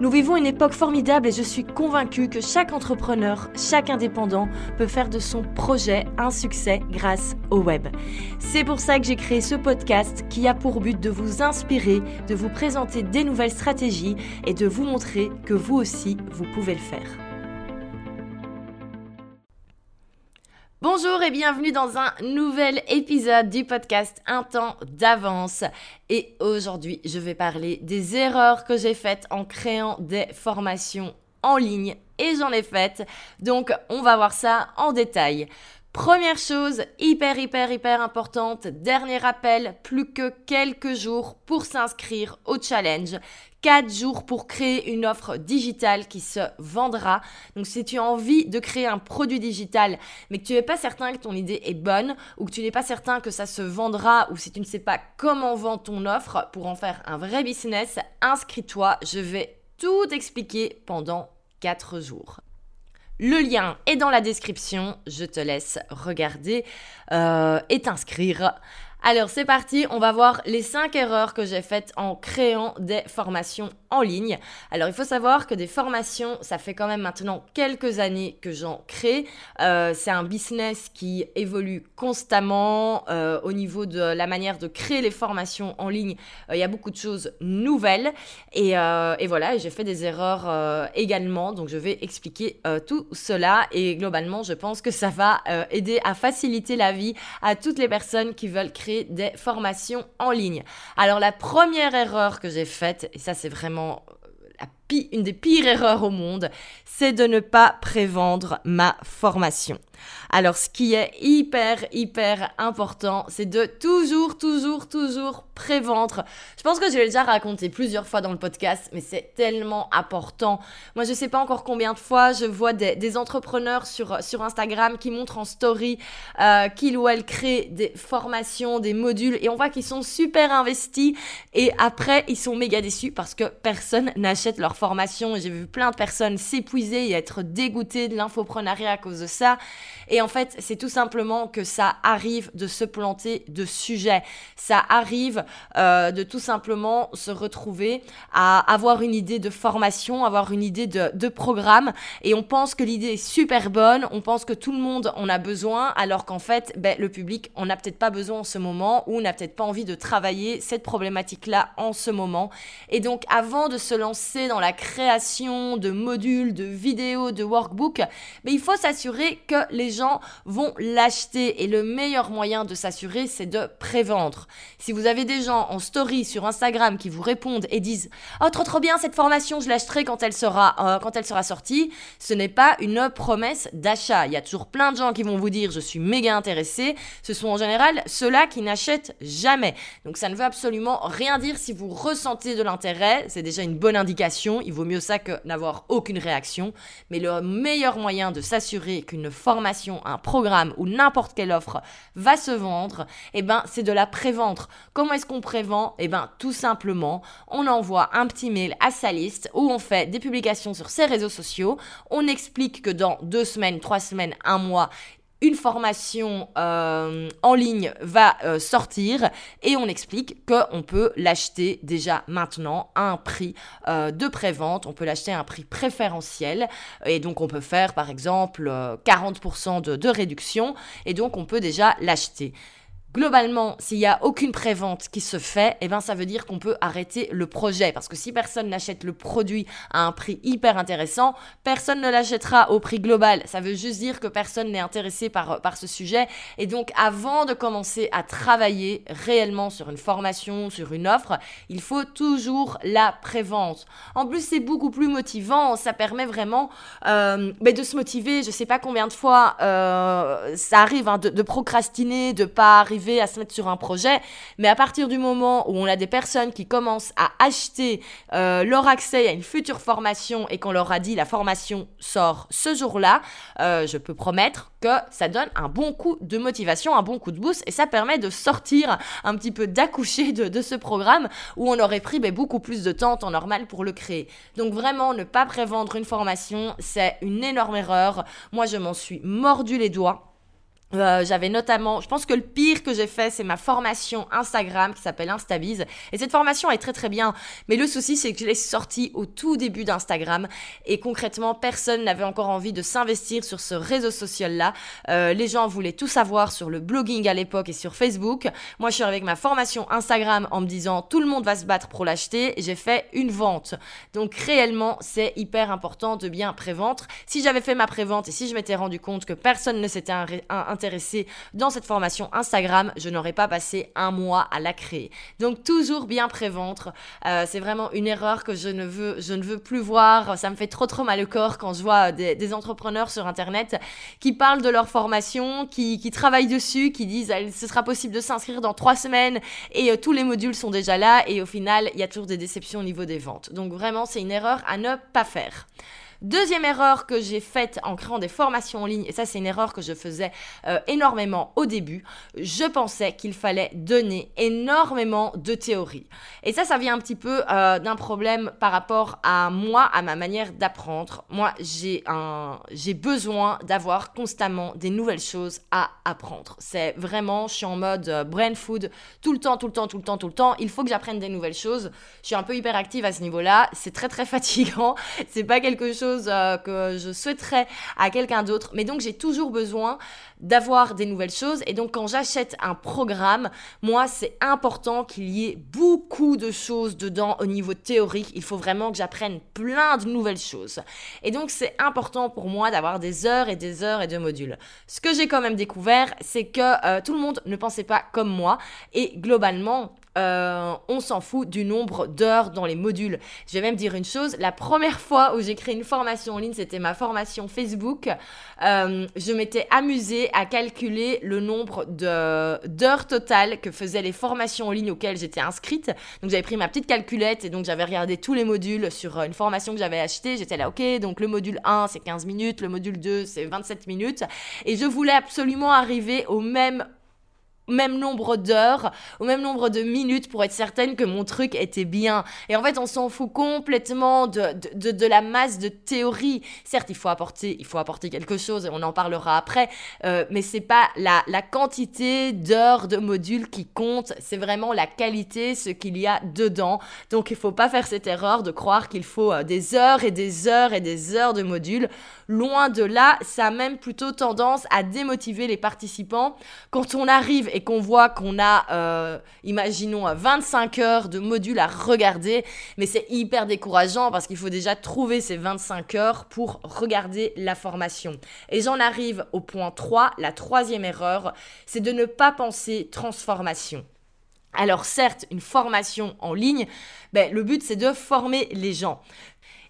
Nous vivons une époque formidable et je suis convaincue que chaque entrepreneur, chaque indépendant peut faire de son projet un succès grâce au web. C'est pour ça que j'ai créé ce podcast qui a pour but de vous inspirer, de vous présenter des nouvelles stratégies et de vous montrer que vous aussi, vous pouvez le faire. Bonjour et bienvenue dans un nouvel épisode du podcast Un temps d'avance. Et aujourd'hui, je vais parler des erreurs que j'ai faites en créant des formations en ligne. Et j'en ai faites. Donc, on va voir ça en détail. Première chose, hyper, hyper, hyper importante, dernier rappel, plus que quelques jours pour s'inscrire au challenge 4 jours pour créer une offre digitale qui se vendra. Donc si tu as envie de créer un produit digital, mais que tu n'es pas certain que ton idée est bonne, ou que tu n'es pas certain que ça se vendra, ou si tu ne sais pas comment vendre ton offre pour en faire un vrai business, inscris-toi, je vais tout expliquer pendant 4 jours. Le lien est dans la description, je te laisse regarder euh, et t'inscrire. Alors c'est parti, on va voir les 5 erreurs que j'ai faites en créant des formations ligne. Alors il faut savoir que des formations, ça fait quand même maintenant quelques années que j'en crée. Euh, c'est un business qui évolue constamment euh, au niveau de la manière de créer les formations en ligne. Euh, il y a beaucoup de choses nouvelles et, et voilà, j'ai fait des erreurs également. Donc je vais expliquer tout cela et globalement je pense que ça va aider à faciliter la vie à toutes les personnes qui veulent créer des formations en ligne. Alors la première erreur que j'ai faite, et ça c'est vraiment une des pires erreurs au monde, c'est de ne pas prévendre ma formation. Alors, ce qui est hyper, hyper important, c'est de toujours, toujours, toujours prévendre. Je pense que je l'ai déjà raconté plusieurs fois dans le podcast, mais c'est tellement important. Moi, je sais pas encore combien de fois je vois des, entrepreneurs sur, sur Instagram qui montrent en story euh, qu'ils ou elles créent des formations, des modules, et on voit qu'ils sont super investis, et après, ils sont méga déçus parce que personne n'achète leur formation. J'ai vu plein de personnes s'épuiser et être dégoûtées de l'infoprenariat à cause de ça. Et en fait, c'est tout simplement que ça arrive de se planter de sujet. Ça arrive euh, de tout simplement se retrouver à avoir une idée de formation, avoir une idée de, programme. Et on pense que l'idée est super bonne, on pense que tout le monde en a besoin, alors qu'en fait, ben, le public, on n'a peut-être pas besoin en ce moment ou n'a peut-être pas envie de travailler cette problématique-là en ce moment. Et donc, avant de se lancer dans la création de modules, de vidéos, de workbooks, mais il faut s'assurer que les gens vont l'acheter. Et le meilleur moyen de s'assurer, c'est de prévendre. Si vous avez des gens en story sur Instagram qui vous répondent et disent Oh, trop trop bien cette formation, je l'achèterai quand elle sera, euh, quand elle sera sortie, ce n'est pas une promesse d'achat. Il y a toujours plein de gens qui vont vous dire Je suis méga intéressé. Ce sont en général ceux-là qui n'achètent jamais. Donc ça ne veut absolument rien dire si vous ressentez de l'intérêt. C'est déjà une bonne indication il vaut mieux ça que n'avoir aucune réaction. Mais le meilleur moyen de s'assurer qu'une formation, un programme ou n'importe quelle offre va se vendre, eh ben, c'est de la prévendre. Comment est-ce qu'on prévend? Eh ben, tout simplement, on envoie un petit mail à sa liste où on fait des publications sur ses réseaux sociaux. On explique que dans deux semaines, trois semaines, un mois, une formation euh, en ligne va euh, sortir et on explique qu'on peut l'acheter déjà maintenant à un prix euh, de prévente, on peut l'acheter à un prix préférentiel et donc on peut faire par exemple 40% de, de réduction et donc on peut déjà l'acheter. Globalement, s'il n'y a aucune prévente qui se fait, eh ben ça veut dire qu'on peut arrêter le projet. Parce que si personne n'achète le produit à un prix hyper intéressant, personne ne l'achètera au prix global. Ça veut juste dire que personne n'est intéressé par, par ce sujet. Et donc, avant de commencer à travailler réellement sur une formation, sur une offre, il faut toujours la prévente. En plus, c'est beaucoup plus motivant. Ça permet vraiment euh, ben, de se motiver. Je sais pas combien de fois euh, ça arrive hein, de, de procrastiner, de pas arriver à se mettre sur un projet. Mais à partir du moment où on a des personnes qui commencent à acheter euh, leur accès à une future formation et qu'on leur a dit la formation sort ce jour-là, euh, je peux promettre que ça donne un bon coup de motivation, un bon coup de boost et ça permet de sortir un petit peu d'accoucher de, ce programme où on aurait pris ben, beaucoup plus de temps en temps normal pour le créer. Donc vraiment, ne pas prévendre une formation, c'est une énorme erreur. Moi, je m'en suis mordu les doigts. Euh, j'avais notamment, je pense que le pire que j'ai fait, c'est ma formation Instagram qui s'appelle Instabiz. Et cette formation est très très bien. Mais le souci, c'est que je l'ai sortie au tout début d'Instagram. Et concrètement, personne n'avait encore envie de s'investir sur ce réseau social-là. Euh, les gens voulaient tout savoir sur le blogging à l'époque et sur Facebook. Moi, je suis avec ma formation Instagram en me disant tout le monde va se battre pour l'acheter. J'ai fait une vente. Donc réellement, c'est hyper important de bien prévendre. Si j'avais fait ma prévente et si je m'étais rendu compte que personne ne s'était intéressé dans cette formation Instagram, je n'aurais pas passé un mois à la créer. Donc toujours bien préventre. Euh, c'est vraiment une erreur que je ne veux, je ne veux plus voir. Ça me fait trop trop mal au corps quand je vois des, entrepreneurs sur Internet qui parlent de leur formation, qui, qui travaillent dessus, qui disent ce sera possible de s'inscrire dans trois semaines et euh, tous les modules sont déjà là et au final il y a toujours des déceptions au niveau des ventes. Donc vraiment c'est une erreur à ne pas faire. Deuxième erreur que j'ai faite en créant des formations en ligne, et ça c'est une erreur que je faisais euh, énormément au début, je pensais qu'il fallait donner énormément de théorie. Et ça, ça vient un petit peu euh, d'un problème par rapport à moi, à ma manière d'apprendre. Moi, j'ai un, j'ai besoin d'avoir constamment des nouvelles choses à apprendre. C'est vraiment, je suis en mode euh, brain food tout le temps, tout le temps, tout le temps, tout le temps. Il faut que j'apprenne des nouvelles choses. Je suis un peu hyperactive à ce niveau-là. C'est très très fatigant. C'est pas quelque chose euh, que je souhaiterais à quelqu'un d'autre. Mais donc j'ai toujours besoin d'avoir des nouvelles choses. Et donc quand j'achète un programme, moi c'est important qu'il y ait beaucoup de choses dedans au niveau théorique. Il faut vraiment que j'apprenne plein de nouvelles choses. Et donc c'est important pour moi d'avoir des heures et des heures et de modules. Ce que j'ai quand même découvert, c'est que euh, tout le monde ne pensait pas comme moi. Et globalement, euh, on s'en fout du nombre d'heures dans les modules. Je vais même dire une chose, la première fois où j'ai créé une formation en ligne, c'était ma formation Facebook. Euh, je m'étais amusée à calculer le nombre d'heures totales que faisaient les formations en ligne auxquelles j'étais inscrite. Donc j'avais pris ma petite calculette et donc j'avais regardé tous les modules sur une formation que j'avais achetée. J'étais là, ok, donc le module 1 c'est 15 minutes, le module 2 c'est 27 minutes. Et je voulais absolument arriver au même même nombre d'heures, au même nombre de minutes pour être certaine que mon truc était bien. Et en fait, on s'en fout complètement de, de, de, la masse de théorie. Certes, il faut apporter, il faut apporter quelque chose et on en parlera après, euh, mais c'est pas la, la quantité d'heures de modules qui compte, c'est vraiment la qualité, ce qu'il y a dedans. Donc, il faut pas faire cette erreur de croire qu'il faut euh, des heures et des heures et des heures de modules. Loin de là, ça a même plutôt tendance à démotiver les participants quand on arrive et qu'on voit qu'on a, euh, imaginons, 25 heures de module à regarder, mais c'est hyper décourageant parce qu'il faut déjà trouver ces 25 heures pour regarder la formation. Et j'en arrive au point 3, la troisième erreur, c'est de ne pas penser transformation. Alors certes, une formation en ligne, ben, le but c'est de former les gens.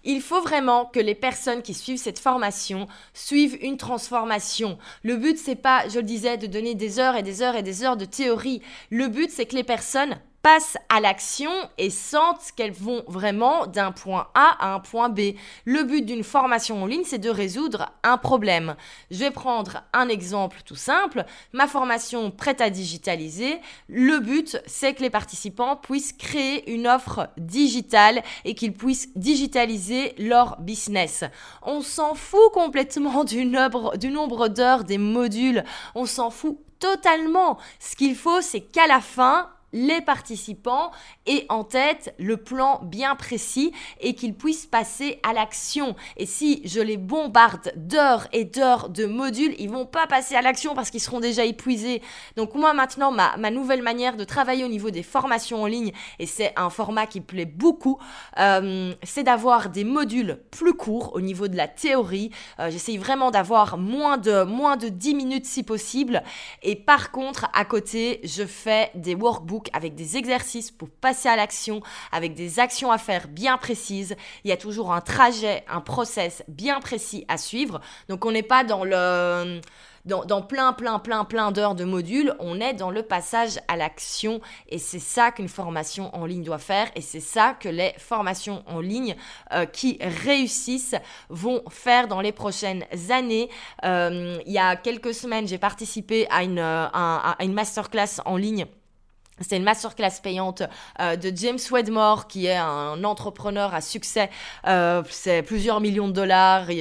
Il faut vraiment que les personnes qui suivent cette formation suivent une transformation. Le but, c'est pas, je le disais, de donner des heures et des heures et des heures de théorie. Le but, c'est que les personnes passent à l'action et sentent qu'elles vont vraiment d'un point A à un point B. Le but d'une formation en ligne, c'est de résoudre un problème. Je vais prendre un exemple tout simple. Ma formation prête à digitaliser. Le but, c'est que les participants puissent créer une offre digitale et qu'ils puissent digitaliser leur business. On s'en fout complètement du nombre, du nombre d'heures des modules. On s'en fout totalement. Ce qu'il faut, c'est qu'à la fin, les participants aient en tête le plan bien précis et qu'ils puissent passer à l'action. Et si je les bombarde d'heures et d'heures de modules, ils vont pas passer à l'action parce qu'ils seront déjà épuisés. Donc moi maintenant, ma, nouvelle manière de travailler au niveau des formations en ligne, et c'est un format qui plaît beaucoup, euh, c'est d'avoir des modules plus courts au niveau de la théorie. Euh, j'essaye vraiment d'avoir moins de, moins de 10 minutes si possible. Et par contre, à côté, je fais des workbooks avec des exercices pour passer à l'action, avec des actions à faire bien précises. Il y a toujours un trajet, un process bien précis à suivre. Donc on n'est pas dans le dans, plein, plein, plein, plein d'heures de modules, on est dans le passage à l'action. Et c'est ça qu'une formation en ligne doit faire. Et c'est ça que les formations en ligne euh, qui réussissent vont faire dans les prochaines années. Euh, il y a quelques semaines, j'ai participé à une, euh, à une masterclass en ligne c'est une masterclass payante euh, de James Wedmore, qui est un entrepreneur à succès. Euh, c'est plusieurs millions de dollars. Il,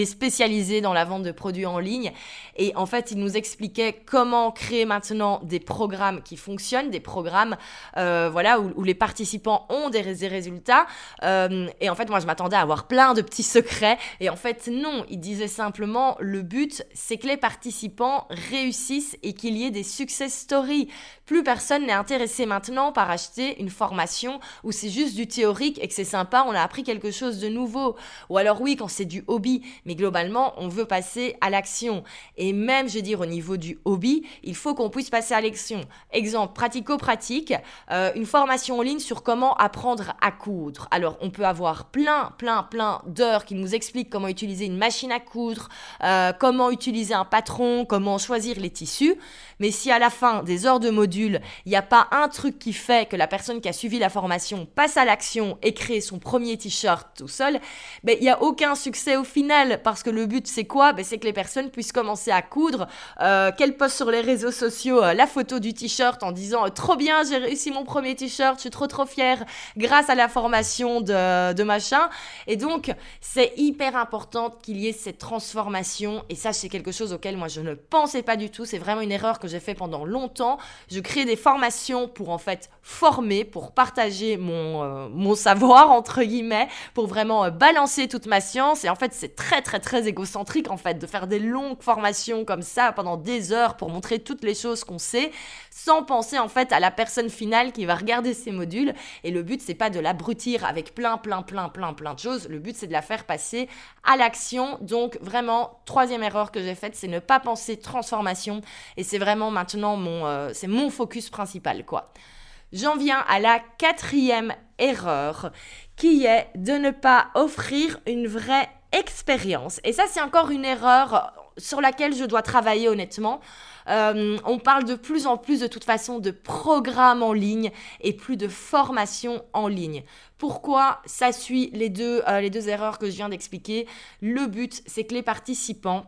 est spécialisé dans la vente de produits en ligne. Et en fait, il nous expliquait comment créer maintenant des programmes qui fonctionnent, des programmes euh, voilà, où, les participants ont des, des résultats. et en fait, moi, je m'attendais à avoir plein de petits secrets. Et en fait, non. Il disait simplement, le but, c'est que les participants réussissent et qu'il y ait des success stories. Plus personne personne n'est intéressé maintenant par acheter une formation où c'est juste du théorique et que c'est sympa, on a appris quelque chose de nouveau. Ou alors oui, quand c'est du hobby, mais globalement, on veut passer à l'action. Et même, je veux dire, au niveau du hobby, il faut qu'on puisse passer à l'action. Exemple, pratico-pratique, euh, une formation en ligne sur comment apprendre à coudre. Alors, on peut avoir plein, plein, plein d'heures qui nous expliquent comment utiliser une machine à coudre, euh, comment utiliser un patron, comment choisir les tissus. Mais si à la fin des heures de module, il n'y a pas un truc qui fait que la personne qui a suivi la formation passe à l'action et crée son premier t-shirt tout seul, ben, il n'y a aucun succès au final. Parce que le but, c'est quoi? Ben, C'est que les personnes puissent commencer à coudre, euh, qu'elles postent sur les réseaux sociaux euh, la photo du t-shirt en disant Trop bien, j'ai réussi mon premier t-shirt, je suis trop trop fière grâce à la formation de, de machin. Et donc, c'est hyper important qu'il y ait cette transformation. Et ça, c'est quelque chose auquel moi, je ne pensais pas du tout. C'est vraiment une erreur que j'ai fait pendant longtemps. Je crée des formation pour en fait former, pour partager mon, euh, savoir entre guillemets, pour vraiment euh, balancer toute ma science. Et en fait, c'est très très très égocentrique en fait de faire des longues formations comme ça pendant des heures pour montrer toutes les choses qu'on sait, sans penser en fait à la personne finale qui va regarder ces modules. Et le but c'est pas de l'abrutir avec plein plein plein plein plein de choses. Le but c'est de la faire passer à l'action. Donc vraiment troisième erreur que j'ai faite, c'est ne pas penser transformation. Et c'est vraiment maintenant mon euh, c'est mon focus principal, quoi. J'en viens à la quatrième erreur, qui est de ne pas offrir une vraie expérience. Et ça, c'est encore une erreur sur laquelle je dois travailler honnêtement. Euh, on parle de plus en plus de toute façon de programmes en ligne et plus de formation en ligne. Pourquoi ça suit les deux, euh, les deux erreurs que je viens d'expliquer? Le but, c'est que les participants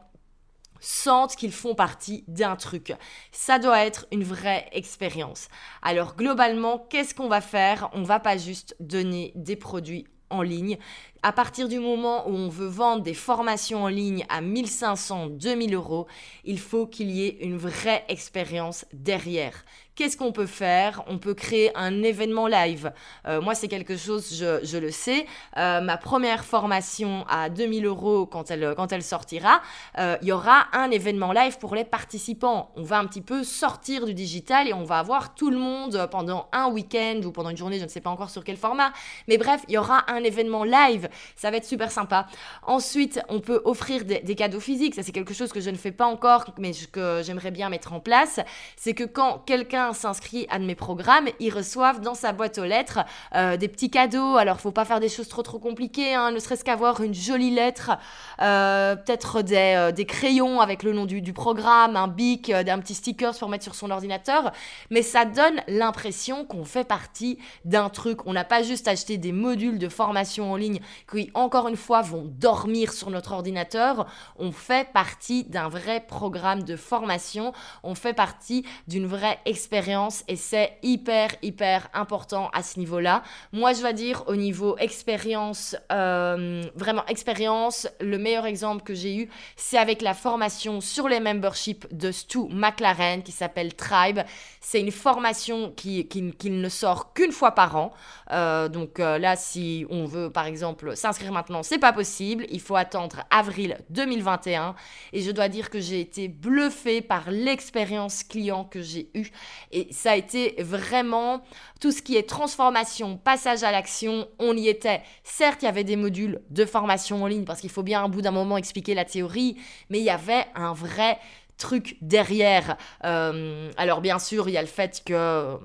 sentent qu'ils font partie d'un truc. Ça doit être une vraie expérience. Alors globalement, qu'est-ce qu'on va faire? On va pas juste donner des produits en ligne. À partir du moment où on veut vendre des formations en ligne à 1500, 2000 euros, il faut qu'il y ait une vraie expérience derrière. Qu'est-ce qu'on peut faire? On peut créer un événement live. Euh, moi, c'est quelque chose, je, le sais. Euh, ma première formation à 2000 euros quand elle, quand elle sortira, euh, il y aura un événement live pour les participants. On va un petit peu sortir du digital et on va avoir tout le monde pendant un week-end ou pendant une journée, je ne sais pas encore sur quel format. Mais bref, il y aura un événement live. Ça va être super sympa. Ensuite, on peut offrir des, cadeaux physiques. Ça, c'est quelque chose que je ne fais pas encore, mais que j'aimerais bien mettre en place. C'est que quand quelqu'un s'inscrit à de mes programmes, ils reçoivent dans sa boîte aux lettres euh, des petits cadeaux. Alors, faut pas faire des choses trop trop compliquées, hein, ne serait-ce qu'avoir une jolie lettre, euh, peut-être des, euh, des, crayons avec le nom du, du programme, un bic, d'un petit sticker pour mettre sur son ordinateur. Mais ça donne l'impression qu'on fait partie d'un truc. On n'a pas juste acheté des modules de formation en ligne qui, encore une fois, vont dormir sur notre ordinateur. On fait partie d'un vrai programme de formation. On fait partie d'une vraie expérience et c'est hyper, hyper important à ce niveau-là. Moi, je vais dire au niveau expérience, euh, vraiment expérience, le meilleur exemple que j'ai eu, c'est avec la formation sur les memberships de Stu McLaren qui s'appelle Tribe. C'est une formation qui, qui, ne sort qu'une fois par an. Euh, donc euh, là, si on veut, par exemple, s'inscrire maintenant, c'est pas possible. Il faut attendre avril 2021. Et je dois dire que j'ai été bluffée par l'expérience client que j'ai eue. Et ça a été vraiment tout ce qui est transformation, passage à l'action, on y était. Certes, il y avait des modules de formation en ligne parce qu'il faut bien un bout d'un moment expliquer la théorie, mais il y avait un vrai truc derrière. Euh, alors bien sûr, il y a le fait que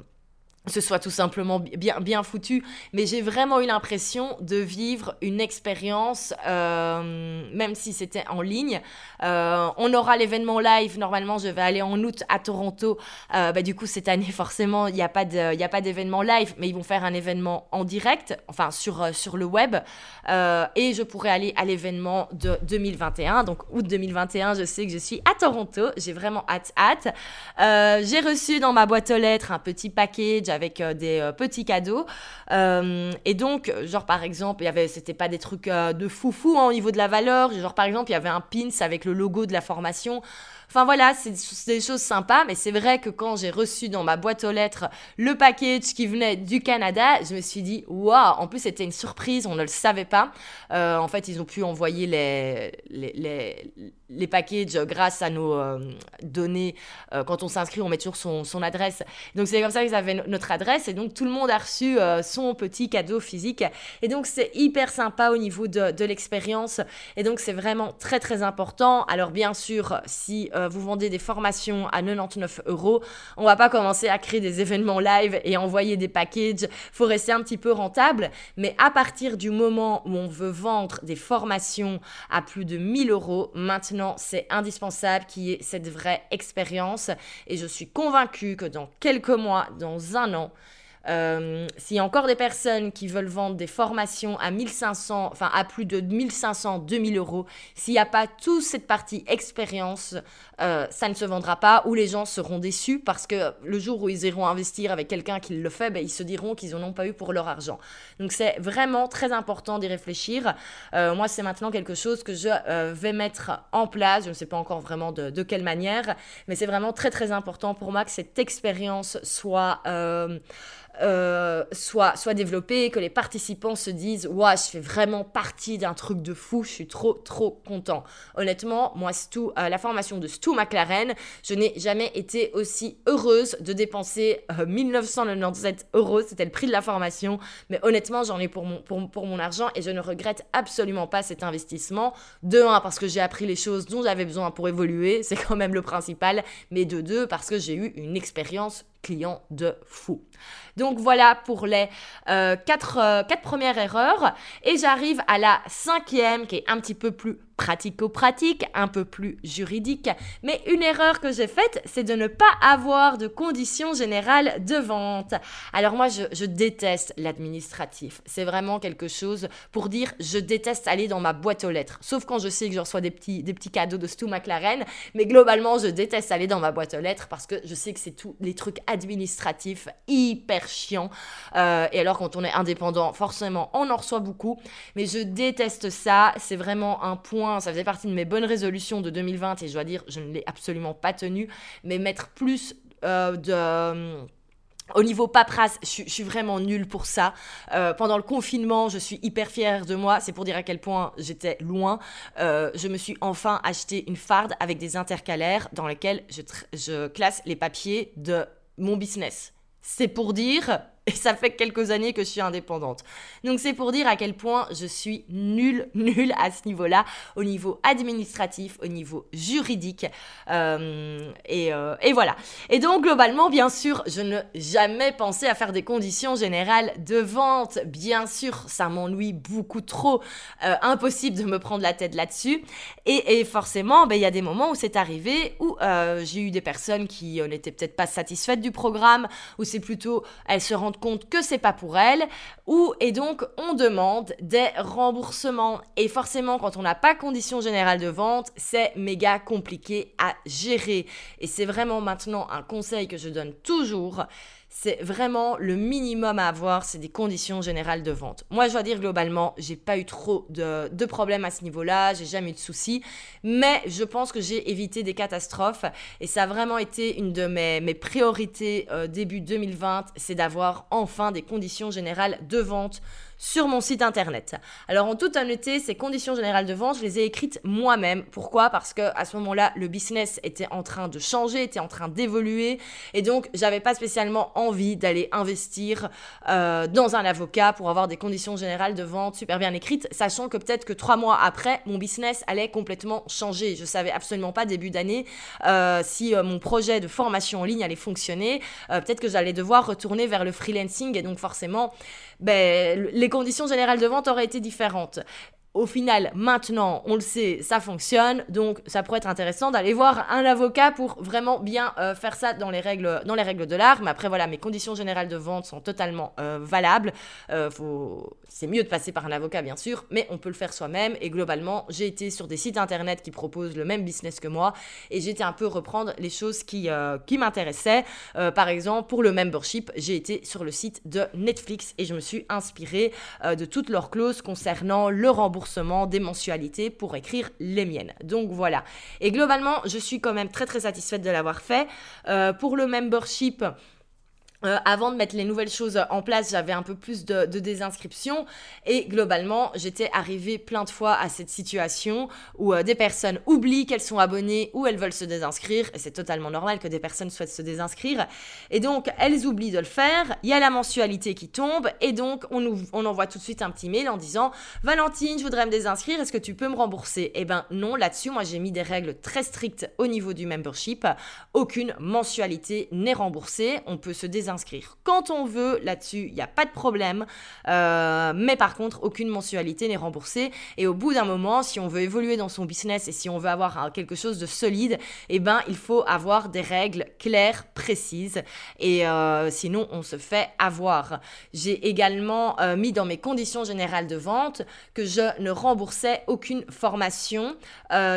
ce soit tout simplement bien, foutu, mais j'ai vraiment eu l'impression de vivre une expérience, euh, même si c'était en ligne. Euh, on aura l'événement live, normalement je vais aller en août à Toronto, euh, bah, du coup cette année forcément il n'y a pas d'événement live, mais ils vont faire un événement en direct, enfin sur, sur le web, et je pourrai aller à l'événement de 2021, donc août 2021, je sais que je suis à Toronto, j'ai vraiment hâte, hâte. j'ai reçu dans ma boîte aux lettres un petit package avec euh, des euh, petits cadeaux. Euh, et donc, genre par exemple, il y avait, c'était pas des trucs de foufou hein, au niveau de la valeur. Genre par exemple, il y avait un pins avec le logo de la formation. Enfin voilà, c'est des choses sympas, mais c'est vrai que quand j'ai reçu dans ma boîte aux lettres le package qui venait du Canada, je me suis dit, waouh, en plus c'était une surprise, on ne le savait pas. en fait, ils ont pu envoyer les, les, les, packages grâce à nos données. quand on s'inscrit, on met toujours son, son adresse. Donc c'est comme ça qu'ils avaient notre adresse et donc tout le monde a reçu euh, son petit cadeau physique. Et donc c'est hyper sympa au niveau de, de l'expérience et donc c'est vraiment très très important. Alors bien sûr, si euh, vous vendez des formations à 99 euros, on va pas commencer à créer des événements live et envoyer des packages. Faut rester un petit peu rentable, mais à partir du moment où on veut vendre des formations à plus de 1000 euros, maintenant c'est indispensable qu'il y ait cette vraie expérience. Et je suis convaincue que dans quelques mois, dans un an, euh, s'il y a encore des personnes qui veulent vendre des formations à 1500, enfin à plus de 1500, 2000 euros, s'il n'y a pas toute cette partie expérience, euh, ça ne se vendra pas ou les gens seront déçus parce que le jour où ils iront investir avec quelqu'un qui le fait, ben, ils se diront qu'ils n'en ont pas eu pour leur argent. Donc c'est vraiment très important d'y réfléchir. Euh, moi, c'est maintenant quelque chose que je vais mettre en place. Je ne sais pas encore vraiment de, de quelle manière, mais c'est vraiment très très important pour moi que cette expérience soit euh, soit, soit développé, que les participants se disent Ouah, je fais vraiment partie d'un truc de fou, je suis trop, trop content. Honnêtement, moi, Stu, euh, la formation de Stu McLaren, je n'ai jamais été aussi heureuse de dépenser 1997 euh, euros, c'était le prix de la formation, mais honnêtement, j'en ai pour mon, pour, pour mon argent et je ne regrette absolument pas cet investissement. De un, parce que j'ai appris les choses dont j'avais besoin pour évoluer, c'est quand même le principal, mais de deux, parce que j'ai eu une expérience client de fou. Donc voilà pour les euh, quatre, euh, quatre premières erreurs. Et j'arrive à la cinquième qui est un petit peu plus pratico-pratique, un peu plus juridique. Mais une erreur que j'ai faite, c'est de ne pas avoir de conditions générales de vente. Alors moi, je, déteste l'administratif. C'est vraiment quelque chose pour dire je déteste aller dans ma boîte aux lettres. Sauf quand je sais que je reçois des petits, des petits cadeaux de Stu McLaren. Mais globalement, je déteste aller dans ma boîte aux lettres parce que je sais que c'est tous les trucs administratifs hyper chiants. Euh, et alors, quand on est indépendant, forcément, on en reçoit beaucoup. Mais je déteste ça. C'est vraiment un point ça faisait partie de mes bonnes résolutions de 2020 et je dois dire, je ne l'ai absolument pas tenu, mais mettre plus euh, de... Euh, au niveau paperasse, je, suis vraiment nulle pour ça. Pendant le confinement, je suis hyper fière de moi. C'est pour dire à quel point j'étais loin. je me suis enfin acheté une farde avec des intercalaires dans lesquels je, je classe les papiers de mon business. C'est pour dire et ça fait quelques années que je suis indépendante. Donc c'est pour dire à quel point je suis nulle, nulle à ce niveau-là, au niveau administratif, au niveau juridique. Euh, et, euh, et, voilà. Et donc globalement, bien sûr, je n'ai jamais pensé à faire des conditions générales de vente. Bien sûr, ça m'ennuie beaucoup trop. Euh, impossible de me prendre la tête là-dessus. Et, et, forcément, ben, il y a des moments où c'est arrivé, où j'ai eu des personnes qui n'étaient peut-être pas satisfaites du programme, où c'est plutôt, elles se rendent compte que c'est pas pour elle, ou et donc on demande des remboursements. Et forcément, quand on n'a pas condition générale de vente, c'est méga compliqué à gérer. Et c'est vraiment maintenant un conseil que je donne toujours c'est vraiment le minimum à avoir, c'est des conditions générales de vente. Moi, je dois dire globalement, j'ai pas eu trop de, problèmes à ce niveau-là, j'ai jamais eu de soucis, mais je pense que j'ai évité des catastrophes et ça a vraiment été une de mes, priorités euh, début 2020, c'est d'avoir enfin des conditions générales de vente sur mon site internet. Alors en toute honnêteté, ces conditions générales de vente, je les ai écrites moi-même. Pourquoi? Parce que à ce moment-là, le business était en train de changer, était en train d'évoluer, et donc j'avais pas spécialement envie d'aller investir euh, dans un avocat pour avoir des conditions générales de vente super bien écrites, sachant que peut-être que trois mois après, mon business allait complètement changer. Je savais absolument pas début d'année euh, si euh, mon projet de formation en ligne allait fonctionner. peut-être que j'allais devoir retourner vers le freelancing, et donc forcément, ben, les conditions générales de vente auraient été différentes au final, maintenant, on le sait, ça fonctionne, donc ça pourrait être intéressant d'aller voir un avocat pour vraiment bien euh, faire ça dans les règles, dans les règles de l'art. Mais après, voilà, mes conditions générales de vente sont totalement euh, valables. Euh, c'est mieux de passer par un avocat, bien sûr, mais on peut le faire soi-même. Et globalement, j'ai été sur des sites internet qui proposent le même business que moi, et j'ai été un peu reprendre les choses qui, qui m'intéressaient. par exemple, pour le membership, j'ai été sur le site de Netflix et je me suis inspirée de toutes leurs clauses concernant le remboursement des mensualités pour écrire les miennes. Donc voilà. Et globalement, je suis quand même très très satisfaite de l'avoir fait. Euh, pour le membership, euh, avant de mettre les nouvelles choses en place, j'avais un peu plus de, de désinscription et globalement, j'étais arrivée plein de fois à cette situation où euh, des personnes oublient qu'elles sont abonnées ou elles veulent se désinscrire. Et c'est totalement normal que des personnes souhaitent se désinscrire. Et donc elles oublient de le faire. Il y a la mensualité qui tombe. Et donc on, nous, on envoie tout de suite un petit mail en disant Valentine, je voudrais me désinscrire, est-ce que tu peux me rembourser? Eh ben non, là-dessus, moi j'ai mis des règles très strictes au niveau du membership. Aucune mensualité n'est remboursée, on peut se désinscrire quand on veut là-dessus, il n'y a pas de problème. Euh, mais par contre, aucune mensualité n'est remboursée. Et au bout d'un moment, si on veut évoluer dans son business et si on veut avoir quelque chose de solide, eh ben, il faut avoir des règles claires, précises. Et euh, sinon, on se fait avoir. J'ai également euh, mis dans mes conditions générales de vente que je ne remboursais aucune formation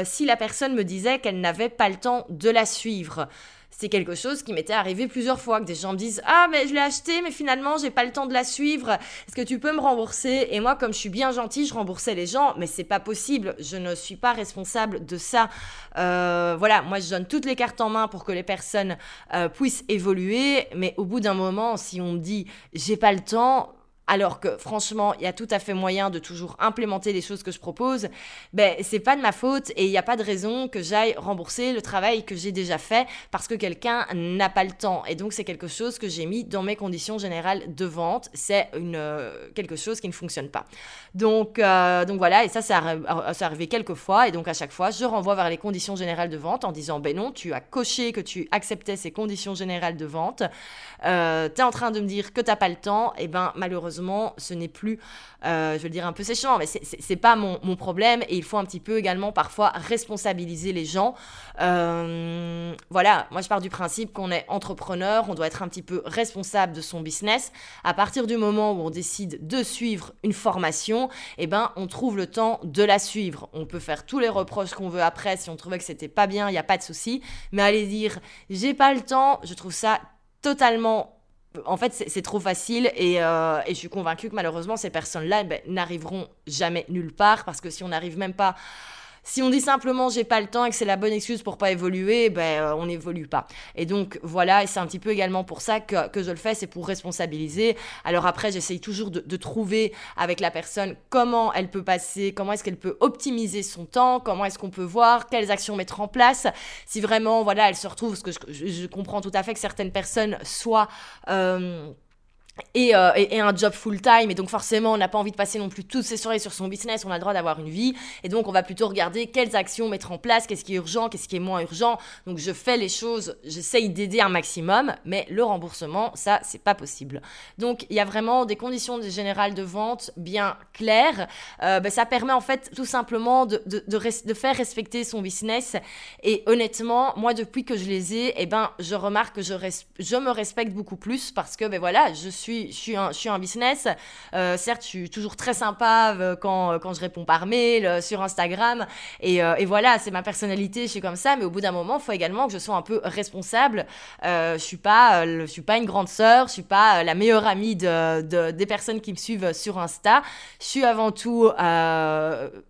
si la personne me disait qu'elle n'avait pas le temps de la suivre c'est quelque chose qui m'était arrivé plusieurs fois, que des gens me disent Ah, mais je l'ai acheté, mais finalement, j'ai pas le temps de la suivre. Est-ce que tu peux me rembourser? Et moi, comme je suis bien gentille, je remboursais les gens, mais c'est pas possible. Je ne suis pas responsable de ça. Euh, voilà, moi, je donne toutes les cartes en main pour que les personnes euh, puissent évoluer, mais au bout d'un moment, si on me dit J'ai pas le temps, alors que franchement, il y a tout à fait moyen de toujours implémenter les choses que je propose, ben c'est pas de ma faute et il n'y a pas de raison que j'aille rembourser le travail que j'ai déjà fait parce que quelqu'un n'a pas le temps. Et donc c'est quelque chose que j'ai mis dans mes conditions générales de vente. C'est une euh, quelque chose qui ne fonctionne pas. Donc euh, donc voilà et ça c'est arrivé quelques fois et donc à chaque fois je renvoie vers les conditions générales de vente en disant ben non tu as coché que tu acceptais ces conditions générales de vente. Euh, tu es en train de me dire que t'as pas le temps et ben malheureusement ce n'est plus, euh, je le dire un peu séchant, mais c'est pas mon, problème et il faut un petit peu également parfois responsabiliser les gens. Euh, voilà, moi je pars du principe qu'on est entrepreneur, on doit être un petit peu responsable de son business. À partir du moment où on décide de suivre une formation, eh ben on trouve le temps de la suivre. On peut faire tous les reproches qu'on veut après si on trouvait que c'était pas bien, il n'y a pas de souci, mais aller dire j'ai pas le temps, je trouve ça totalement en fait, c'est trop facile euh, et, je suis convaincue que malheureusement, ces personnes-là ben, n'arriveront jamais nulle part parce que si on n'arrive même pas si on dit simplement j'ai pas le temps et que c'est la bonne excuse pour pas évoluer, ben euh, on n'évolue pas. Et donc voilà, et c'est un petit peu également pour ça que, je le fais, c'est pour responsabiliser. Alors après, j'essaye toujours de, trouver avec la personne comment elle peut passer, comment est-ce qu'elle peut optimiser son temps, comment est-ce qu'on peut voir, quelles actions mettre en place. Si vraiment, voilà, elle se retrouve, parce que je, comprends tout à fait que certaines personnes soient... Euh, euh, et, un job full-time. Et donc forcément, on n'a pas envie de passer non plus toutes ses soirées sur son business, on a le droit d'avoir une vie. Et donc on va plutôt regarder quelles actions mettre en place, qu'est-ce qui est urgent, qu'est-ce qui est moins urgent. Donc je fais les choses, j'essaye d'aider un maximum, mais le remboursement, ça, c'est pas possible. Donc il y a vraiment des conditions générales de vente bien claires. Euh, ben, ça permet en fait tout simplement de, faire respecter son business. Et honnêtement, moi depuis que je les ai, eh ben, je remarque que je, je me respecte beaucoup plus parce que ben voilà, je suis je suis, un, suis un business. Euh, certes, je suis toujours très sympa euh, quand, euh, quand je réponds par mail, sur Instagram. Et, et voilà, c'est ma personnalité, je suis comme ça. Mais au bout d'un moment, il faut également que je sois un peu responsable. je suis pas, je suis pas une grande sœur, je suis pas la meilleure amie de, des personnes qui me suivent sur Insta. Je suis avant tout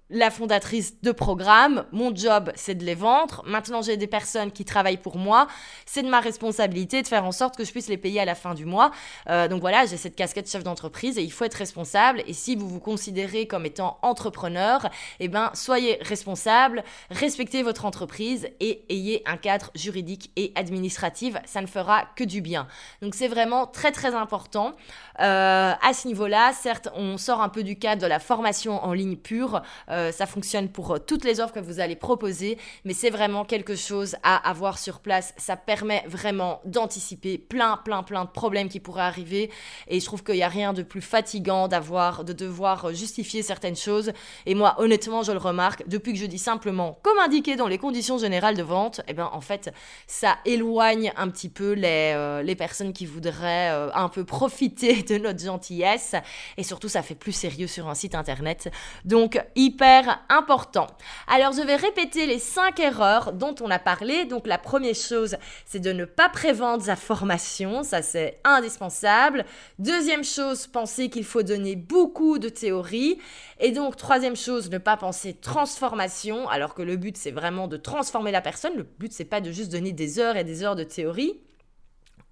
la fondatrice de programme, mon job c'est de les vendre. Maintenant j'ai des personnes qui travaillent pour moi, c'est de ma responsabilité de faire en sorte que je puisse les payer à la fin du mois. Euh, donc voilà, j'ai cette casquette chef d'entreprise et il faut être responsable. Et si vous vous considérez comme étant entrepreneur, eh ben soyez responsable, respectez votre entreprise et ayez un cadre juridique et administratif. Ça ne fera que du bien. Donc c'est vraiment très très important. Euh, à ce niveau-là, certes, on sort un peu du cadre de la formation en ligne pure. Euh, ça fonctionne pour euh, toutes les offres que vous allez proposer, mais c'est vraiment quelque chose à avoir sur place. Ça permet vraiment d'anticiper plein, plein, plein de problèmes qui pourraient arriver. Et je trouve qu'il n'y a rien de plus fatigant d'avoir, de devoir justifier certaines choses. Et moi, honnêtement, je le remarque, depuis que je dis simplement, comme indiqué dans les conditions générales de vente, eh ben en fait, ça éloigne un petit peu les, euh, les personnes qui voudraient un peu profiter de notre gentillesse. Et surtout, ça fait plus sérieux sur un site internet. Donc, hyper important. Alors je vais répéter les cinq erreurs dont on a parlé. Donc la première chose, c'est de ne pas prévendre sa formation, ça c'est indispensable. Deuxième chose, penser qu'il faut donner beaucoup de théorie. Et donc troisième chose, ne pas penser transformation, alors que le but c'est vraiment de transformer la personne. Le but c'est pas de juste donner des heures et des heures de théorie.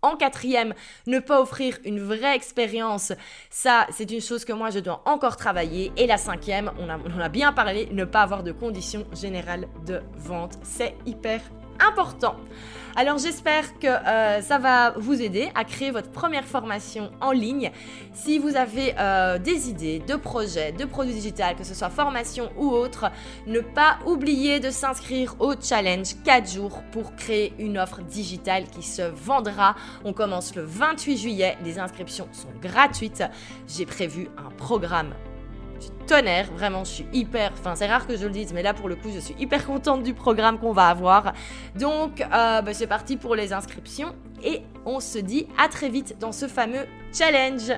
En quatrième, ne pas offrir une vraie expérience. Ça, c'est une chose que moi, je dois encore travailler. Et la cinquième, on, a, on a bien parlé, ne pas avoir de conditions générales de vente. C'est hyper important. Alors j'espère que euh, ça va vous aider à créer votre première formation en ligne. Si vous avez euh, des idées de projets, de produits digitales, que ce soit formation ou autre, ne pas oublier de s'inscrire au challenge 4 jours pour créer une offre digitale qui se vendra. On commence le 28 juillet, les inscriptions sont gratuites. J'ai prévu un programme tonnerre. Vraiment, je suis hyper. Enfin, c'est rare que je le dise, mais là, pour le coup, je suis hyper contente du programme qu'on va avoir. Donc, euh, bah, c'est parti pour les inscriptions. Et on se dit à très vite dans ce fameux challenge.